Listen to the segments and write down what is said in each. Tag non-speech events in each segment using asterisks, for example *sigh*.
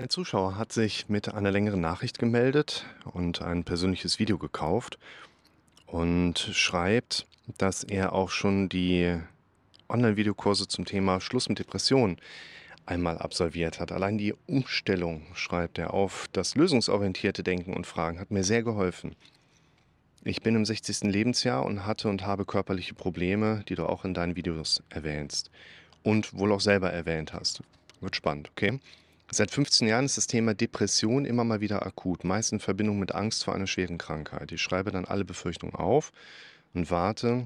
Ein Zuschauer hat sich mit einer längeren Nachricht gemeldet und ein persönliches Video gekauft und schreibt, dass er auch schon die Online-Videokurse zum Thema Schluss mit Depressionen einmal absolviert hat. Allein die Umstellung, schreibt er, auf das lösungsorientierte Denken und Fragen hat mir sehr geholfen. Ich bin im 60. Lebensjahr und hatte und habe körperliche Probleme, die du auch in deinen Videos erwähnst und wohl auch selber erwähnt hast. Wird spannend, okay? Seit 15 Jahren ist das Thema Depression immer mal wieder akut, meist in Verbindung mit Angst vor einer schweren Krankheit. Ich schreibe dann alle Befürchtungen auf und warte,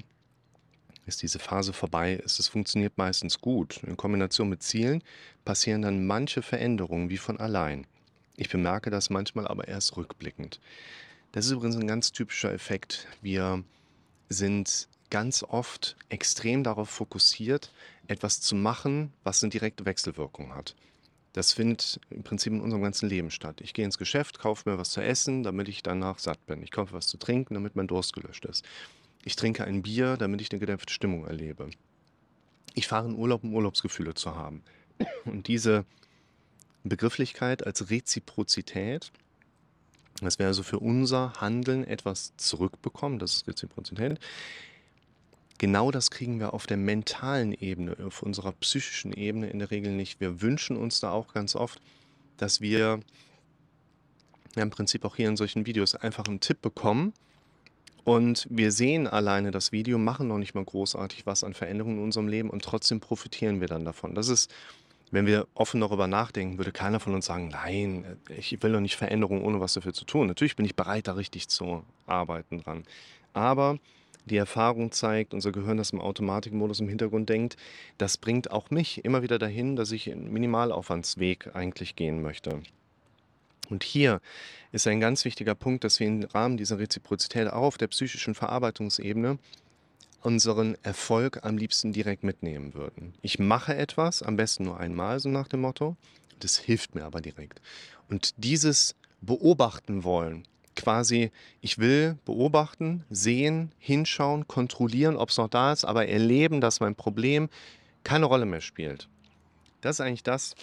bis diese Phase vorbei ist. Es funktioniert meistens gut. In Kombination mit Zielen passieren dann manche Veränderungen wie von allein. Ich bemerke das manchmal aber erst rückblickend. Das ist übrigens ein ganz typischer Effekt. Wir sind ganz oft extrem darauf fokussiert, etwas zu machen, was eine direkte Wechselwirkung hat. Das findet im Prinzip in unserem ganzen Leben statt. Ich gehe ins Geschäft, kaufe mir was zu essen, damit ich danach satt bin. Ich kaufe was zu trinken, damit mein Durst gelöscht ist. Ich trinke ein Bier, damit ich eine gedämpfte Stimmung erlebe. Ich fahre in Urlaub, um Urlaubsgefühle zu haben. Und diese Begrifflichkeit als Reziprozität, dass wir also für unser Handeln etwas zurückbekommen, das ist Reziprozität, Genau das kriegen wir auf der mentalen Ebene, auf unserer psychischen Ebene in der Regel nicht. Wir wünschen uns da auch ganz oft, dass wir ja, im Prinzip auch hier in solchen Videos einfach einen Tipp bekommen und wir sehen alleine das Video, machen noch nicht mal großartig was an Veränderungen in unserem Leben und trotzdem profitieren wir dann davon. Das ist, wenn wir offen darüber nachdenken, würde keiner von uns sagen, nein, ich will doch nicht Veränderungen ohne was dafür zu tun. Natürlich bin ich bereit, da richtig zu arbeiten dran. Aber die Erfahrung zeigt, unser Gehirn, das im Automatikmodus im Hintergrund denkt, das bringt auch mich immer wieder dahin, dass ich einen Minimalaufwandsweg eigentlich gehen möchte. Und hier ist ein ganz wichtiger Punkt, dass wir im Rahmen dieser Reziprozität auch auf der psychischen Verarbeitungsebene unseren Erfolg am liebsten direkt mitnehmen würden. Ich mache etwas, am besten nur einmal, so nach dem Motto. Das hilft mir aber direkt. Und dieses Beobachten wollen, quasi, ich will beobachten, sehen, hinschauen, kontrollieren, ob es noch da ist, aber erleben, dass mein Problem keine Rolle mehr spielt. Das ist eigentlich das,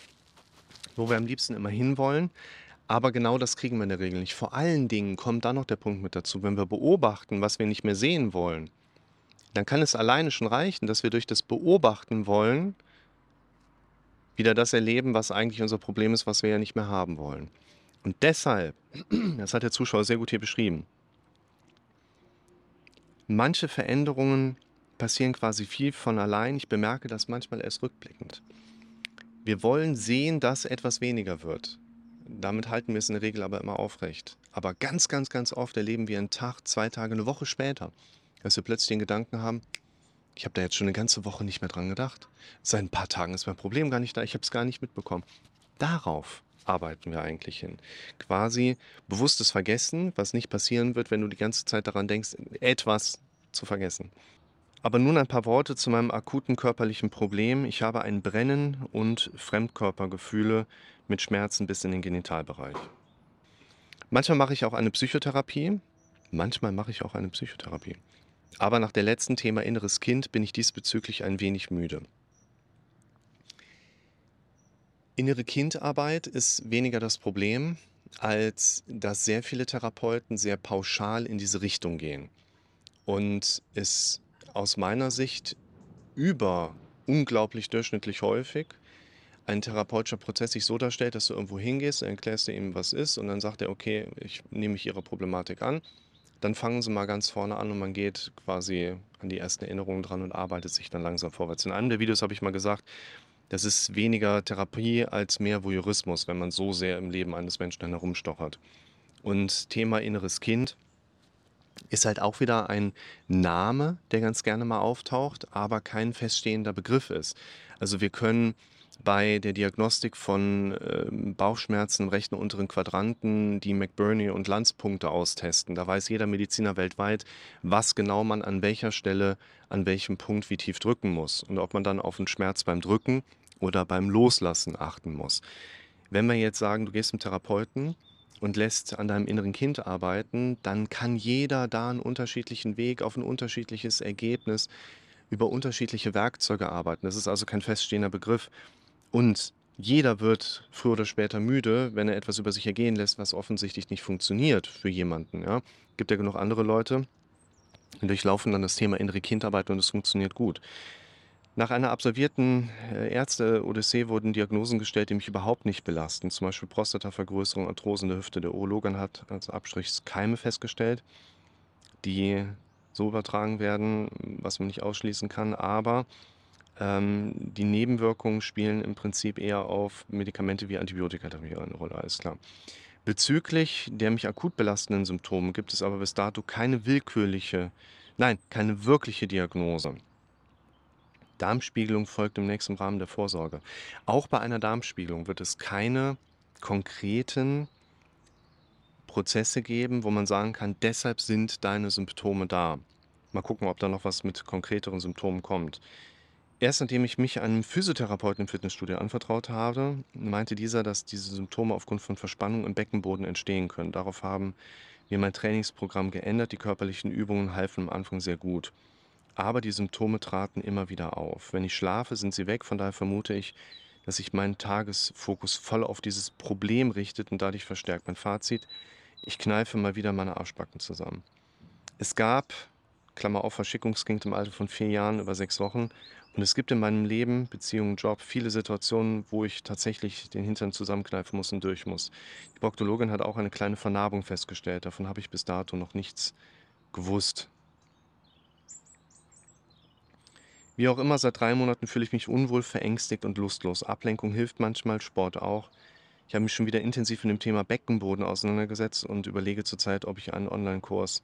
wo wir am liebsten immer hinwollen. Aber genau das kriegen wir in der Regel nicht. Vor allen Dingen kommt da noch der Punkt mit dazu, wenn wir beobachten, was wir nicht mehr sehen wollen, dann kann es alleine schon reichen, dass wir durch das Beobachten wollen, wieder das erleben, was eigentlich unser Problem ist, was wir ja nicht mehr haben wollen. Und deshalb, *clears throat* das hat der Zuschauer sehr gut hier beschrieben, manche Veränderungen passieren quasi viel von allein. Ich bemerke das manchmal erst rückblickend. Wir wollen sehen, dass etwas weniger wird. Damit halten wir es in der Regel aber immer aufrecht. Aber ganz, ganz, ganz oft erleben wir einen Tag, zwei Tage, eine Woche später, dass wir plötzlich den Gedanken haben, ich habe da jetzt schon eine ganze Woche nicht mehr dran gedacht. Seit ein paar Tagen ist mein Problem gar nicht da, ich habe es gar nicht mitbekommen. Darauf arbeiten wir eigentlich hin? Quasi bewusstes Vergessen, was nicht passieren wird, wenn du die ganze Zeit daran denkst, etwas zu vergessen. Aber nun ein paar Worte zu meinem akuten körperlichen Problem. Ich habe ein Brennen und Fremdkörpergefühle mit Schmerzen bis in den Genitalbereich. Manchmal mache ich auch eine Psychotherapie. Manchmal mache ich auch eine Psychotherapie. Aber nach der letzten Thema inneres Kind bin ich diesbezüglich ein wenig müde. Innere Kindarbeit ist weniger das Problem, als dass sehr viele Therapeuten sehr pauschal in diese Richtung gehen. Und es aus meiner Sicht über unglaublich durchschnittlich häufig ein therapeutischer Prozess sich so darstellt, dass du irgendwo hingehst, dann erklärst du ihm, was ist, und dann sagt er, okay, ich nehme mich ihre Problematik an. Dann fangen sie mal ganz vorne an und man geht quasi an die ersten Erinnerungen dran und arbeitet sich dann langsam vorwärts. In einem der Videos habe ich mal gesagt, das ist weniger Therapie als mehr Voyeurismus, wenn man so sehr im Leben eines Menschen herumstochert. Und Thema inneres Kind ist halt auch wieder ein Name, der ganz gerne mal auftaucht, aber kein feststehender Begriff ist. Also wir können bei der Diagnostik von äh, Bauchschmerzen im rechten unteren Quadranten die McBurney und Lanz-Punkte austesten. Da weiß jeder Mediziner weltweit, was genau man an welcher Stelle, an welchem Punkt wie tief drücken muss und ob man dann auf den Schmerz beim Drücken oder beim Loslassen achten muss. Wenn wir jetzt sagen, du gehst zum Therapeuten und lässt an deinem inneren Kind arbeiten, dann kann jeder da einen unterschiedlichen Weg auf ein unterschiedliches Ergebnis über unterschiedliche Werkzeuge arbeiten. Das ist also kein feststehender Begriff. Und Jeder wird früher oder später müde, wenn er etwas über sich ergehen lässt, was offensichtlich nicht funktioniert für jemanden. Ja? Gibt ja genug andere Leute, die durchlaufen dann das Thema innere Kindarbeit und es funktioniert gut. Nach einer absolvierten äh, Ärzte-Odyssee wurden Diagnosen gestellt, die mich überhaupt nicht belasten. Zum Beispiel Prostatavergrößerung, Arthrosen der Hüfte. Der Urologan hat als Abstrich Keime festgestellt, die so übertragen werden, was man nicht ausschließen kann. Aber ähm, die Nebenwirkungen spielen im Prinzip eher auf Medikamente wie Antibiotika eine Rolle, alles klar. Bezüglich der mich akut belastenden Symptome gibt es aber bis dato keine willkürliche, nein, keine wirkliche Diagnose. Darmspiegelung folgt im Rahmen der Vorsorge. Auch bei einer Darmspiegelung wird es keine konkreten Prozesse geben, wo man sagen kann, deshalb sind deine Symptome da. Mal gucken, ob da noch was mit konkreteren Symptomen kommt. Erst nachdem ich mich einem Physiotherapeuten im Fitnessstudio anvertraut habe, meinte dieser, dass diese Symptome aufgrund von Verspannung im Beckenboden entstehen können. Darauf haben wir mein Trainingsprogramm geändert. Die körperlichen Übungen halfen am Anfang sehr gut. Aber die Symptome traten immer wieder auf. Wenn ich schlafe, sind sie weg. Von daher vermute ich, dass sich mein Tagesfokus voll auf dieses Problem richtet und dadurch verstärkt. Mein Fazit, ich kneife mal wieder meine Arschbacken zusammen. Es gab, Klammer auf, Verschickungskind im Alter von vier Jahren über sechs Wochen. Und es gibt in meinem Leben, Beziehungen, Job, viele Situationen, wo ich tatsächlich den Hintern zusammenkneifen muss und durch muss. Die Proktologin hat auch eine kleine Vernarbung festgestellt. Davon habe ich bis dato noch nichts gewusst. Wie auch immer, seit drei Monaten fühle ich mich unwohl, verängstigt und lustlos. Ablenkung hilft manchmal, Sport auch. Ich habe mich schon wieder intensiv mit dem Thema Beckenboden auseinandergesetzt und überlege zurzeit, ob ich einen Online-Kurs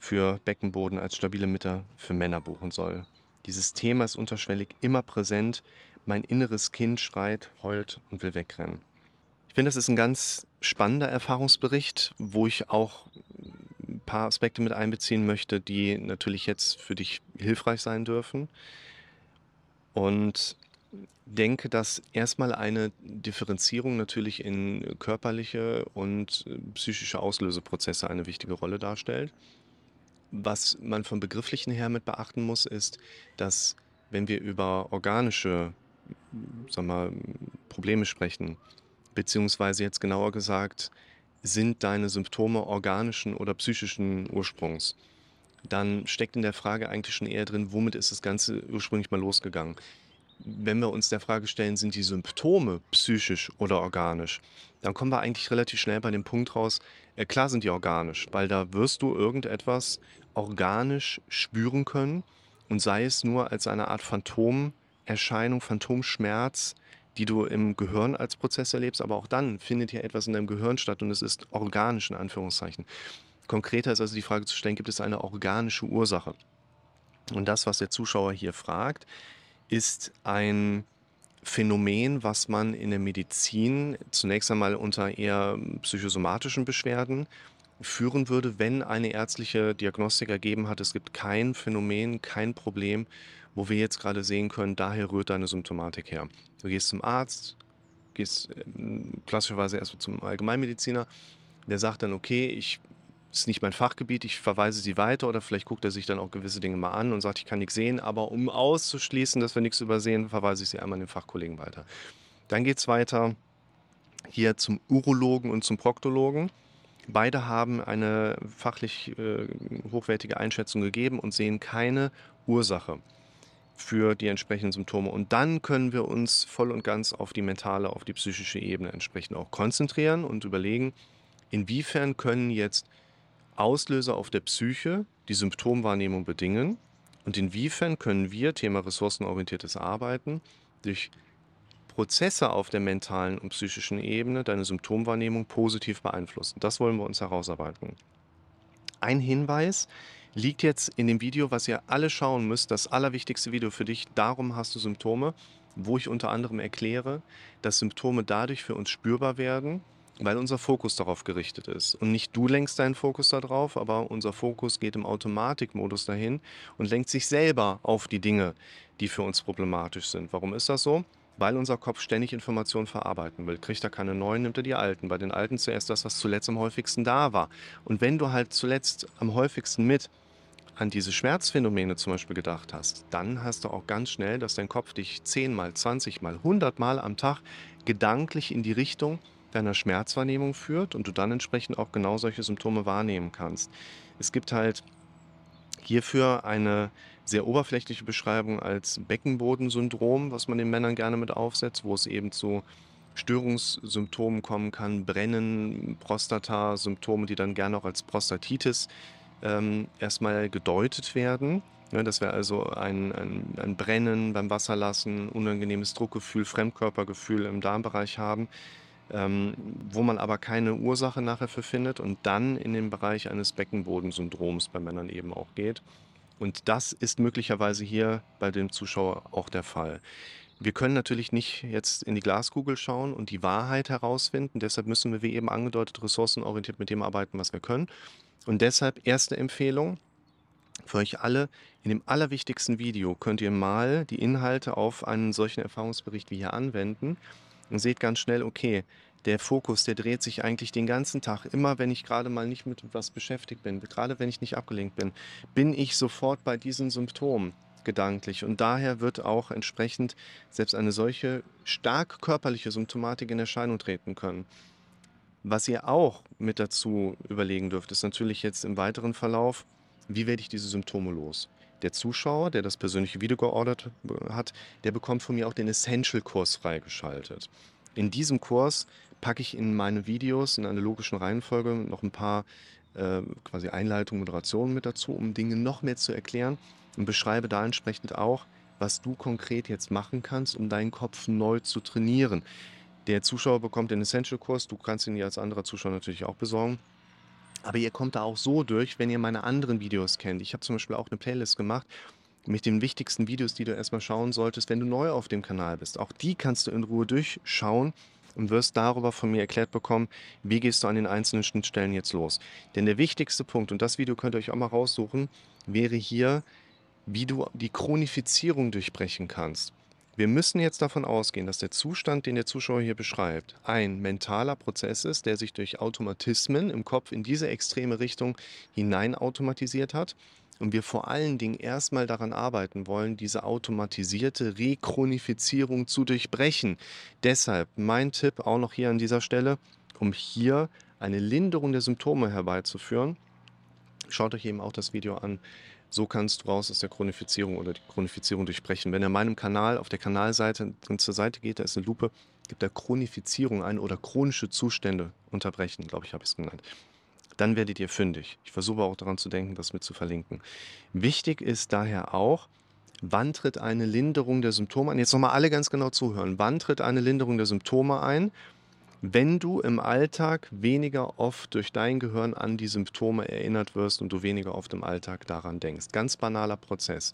für Beckenboden als stabile Mitte für Männer buchen soll. Dieses Thema ist unterschwellig immer präsent. Mein inneres Kind schreit, heult und will wegrennen. Ich finde, das ist ein ganz spannender Erfahrungsbericht, wo ich auch paar Aspekte mit einbeziehen möchte, die natürlich jetzt für dich hilfreich sein dürfen. Und denke, dass erstmal eine Differenzierung natürlich in körperliche und psychische Auslöseprozesse eine wichtige Rolle darstellt. Was man vom Begrifflichen her mit beachten muss, ist, dass wenn wir über organische sag mal, Probleme sprechen, beziehungsweise jetzt genauer gesagt, sind deine Symptome organischen oder psychischen Ursprungs, dann steckt in der Frage eigentlich schon eher drin, womit ist das Ganze ursprünglich mal losgegangen. Wenn wir uns der Frage stellen, sind die Symptome psychisch oder organisch, dann kommen wir eigentlich relativ schnell bei dem Punkt raus, äh, klar sind die organisch, weil da wirst du irgendetwas organisch spüren können und sei es nur als eine Art Phantomerscheinung, Phantomschmerz, die du im Gehirn als Prozess erlebst, aber auch dann findet hier etwas in deinem Gehirn statt und es ist organisch in Anführungszeichen. Konkreter ist also die Frage zu stellen, gibt es eine organische Ursache? Und das, was der Zuschauer hier fragt, ist ein Phänomen, was man in der Medizin zunächst einmal unter eher psychosomatischen Beschwerden führen würde, wenn eine ärztliche Diagnostik ergeben hat, es gibt kein Phänomen, kein Problem, wo wir jetzt gerade sehen können, daher rührt deine Symptomatik her. Du gehst zum Arzt, gehst ähm, klassischerweise erst zum Allgemeinmediziner, der sagt dann, okay, ich ist nicht mein Fachgebiet, ich verweise sie weiter oder vielleicht guckt er sich dann auch gewisse Dinge mal an und sagt, ich kann nichts sehen, aber um auszuschließen, dass wir nichts übersehen, verweise ich sie einmal an den Fachkollegen weiter. Dann geht es weiter hier zum Urologen und zum Proktologen. Beide haben eine fachlich äh, hochwertige Einschätzung gegeben und sehen keine Ursache für die entsprechenden Symptome. Und dann können wir uns voll und ganz auf die mentale, auf die psychische Ebene entsprechend auch konzentrieren und überlegen, inwiefern können jetzt Auslöser auf der Psyche die Symptomwahrnehmung bedingen und inwiefern können wir, Thema ressourcenorientiertes Arbeiten, durch Prozesse auf der mentalen und psychischen Ebene deine Symptomwahrnehmung positiv beeinflussen. Das wollen wir uns herausarbeiten. Ein Hinweis liegt jetzt in dem Video, was ihr alle schauen müsst, das allerwichtigste Video für dich, darum hast du Symptome, wo ich unter anderem erkläre, dass Symptome dadurch für uns spürbar werden, weil unser Fokus darauf gerichtet ist. Und nicht du lenkst deinen Fokus darauf, aber unser Fokus geht im Automatikmodus dahin und lenkt sich selber auf die Dinge, die für uns problematisch sind. Warum ist das so? Weil unser Kopf ständig Informationen verarbeiten will. Kriegt er keine neuen, nimmt er die alten. Bei den alten zuerst das, was zuletzt am häufigsten da war. Und wenn du halt zuletzt am häufigsten mit an diese Schmerzphänomene zum Beispiel gedacht hast, dann hast du auch ganz schnell, dass dein Kopf dich 10 mal, 20 mal, 100 mal am Tag gedanklich in die Richtung deiner Schmerzwahrnehmung führt und du dann entsprechend auch genau solche Symptome wahrnehmen kannst. Es gibt halt hierfür eine sehr oberflächliche Beschreibung als Beckenbodensyndrom, was man den Männern gerne mit aufsetzt, wo es eben zu Störungssymptomen kommen kann, Brennen, Prostata-Symptome, die dann gerne auch als Prostatitis ähm, erstmal gedeutet werden. Ja, dass wir also ein, ein, ein Brennen beim Wasserlassen, unangenehmes Druckgefühl, Fremdkörpergefühl im Darmbereich haben, ähm, wo man aber keine Ursache nachher für findet und dann in den Bereich eines Beckenbodensyndroms bei Männern eben auch geht. Und das ist möglicherweise hier bei dem Zuschauer auch der Fall. Wir können natürlich nicht jetzt in die Glaskugel schauen und die Wahrheit herausfinden. Deshalb müssen wir, wie eben angedeutet, ressourcenorientiert mit dem arbeiten, was wir können. Und deshalb erste Empfehlung für euch alle. In dem allerwichtigsten Video könnt ihr mal die Inhalte auf einen solchen Erfahrungsbericht wie hier anwenden und seht ganz schnell, okay, der Fokus, der dreht sich eigentlich den ganzen Tag. Immer wenn ich gerade mal nicht mit etwas beschäftigt bin, gerade wenn ich nicht abgelenkt bin, bin ich sofort bei diesen Symptomen gedanklich. Und daher wird auch entsprechend selbst eine solche stark körperliche Symptomatik in Erscheinung treten können. Was ihr auch mit dazu überlegen dürft, ist natürlich jetzt im weiteren Verlauf, wie werde ich diese Symptome los? Der Zuschauer, der das persönliche Video geordert hat, der bekommt von mir auch den Essential-Kurs freigeschaltet. In diesem Kurs packe ich in meine Videos in einer logischen Reihenfolge noch ein paar äh, quasi Einleitungen, Moderationen mit dazu, um Dinge noch mehr zu erklären und beschreibe da entsprechend auch, was du konkret jetzt machen kannst, um deinen Kopf neu zu trainieren. Der Zuschauer bekommt den Essential-Kurs, du kannst ihn dir als anderer Zuschauer natürlich auch besorgen. Aber ihr kommt da auch so durch, wenn ihr meine anderen Videos kennt. Ich habe zum Beispiel auch eine Playlist gemacht mit den wichtigsten Videos, die du erstmal schauen solltest, wenn du neu auf dem Kanal bist. Auch die kannst du in Ruhe durchschauen und wirst darüber von mir erklärt bekommen, wie gehst du an den einzelnen Schnittstellen jetzt los. Denn der wichtigste Punkt, und das Video könnt ihr euch auch mal raussuchen, wäre hier, wie du die Chronifizierung durchbrechen kannst. Wir müssen jetzt davon ausgehen, dass der Zustand, den der Zuschauer hier beschreibt, ein mentaler Prozess ist, der sich durch Automatismen im Kopf in diese extreme Richtung hinein automatisiert hat. Und wir vor allen Dingen erstmal daran arbeiten wollen, diese automatisierte Rechronifizierung zu durchbrechen. Deshalb mein Tipp auch noch hier an dieser Stelle, um hier eine Linderung der Symptome herbeizuführen. Schaut euch eben auch das Video an, so kannst du raus aus der Chronifizierung oder die Chronifizierung durchbrechen. Wenn ihr meinem Kanal auf der Kanalseite zur Seite geht, da ist eine Lupe, gibt da Chronifizierung ein oder chronische Zustände unterbrechen, glaube ich, habe ich es genannt. Dann werdet ihr fündig. Ich versuche auch daran zu denken, das mit zu verlinken. Wichtig ist daher auch, wann tritt eine Linderung der Symptome ein? Jetzt nochmal alle ganz genau zuhören. Wann tritt eine Linderung der Symptome ein? wenn du im Alltag weniger oft durch dein Gehirn an die Symptome erinnert wirst und du weniger oft im Alltag daran denkst. Ganz banaler Prozess.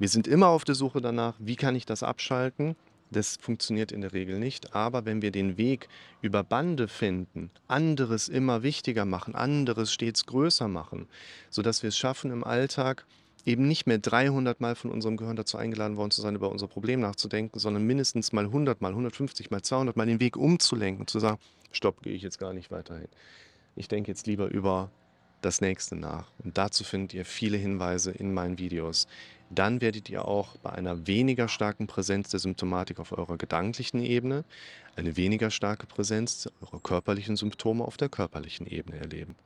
Wir sind immer auf der Suche danach, wie kann ich das abschalten? Das funktioniert in der Regel nicht. Aber wenn wir den Weg über Bande finden, anderes immer wichtiger machen, anderes stets größer machen, sodass wir es schaffen, im Alltag eben nicht mehr 300 Mal von unserem Gehirn dazu eingeladen worden zu sein, über unser Problem nachzudenken, sondern mindestens mal 100 Mal, 150 Mal, 200 Mal den Weg umzulenken und zu sagen, stopp, gehe ich jetzt gar nicht weiterhin. Ich denke jetzt lieber über das nächste nach. Und dazu findet ihr viele Hinweise in meinen Videos. Dann werdet ihr auch bei einer weniger starken Präsenz der Symptomatik auf eurer gedanklichen Ebene eine weniger starke Präsenz eurer körperlichen Symptome auf der körperlichen Ebene erleben.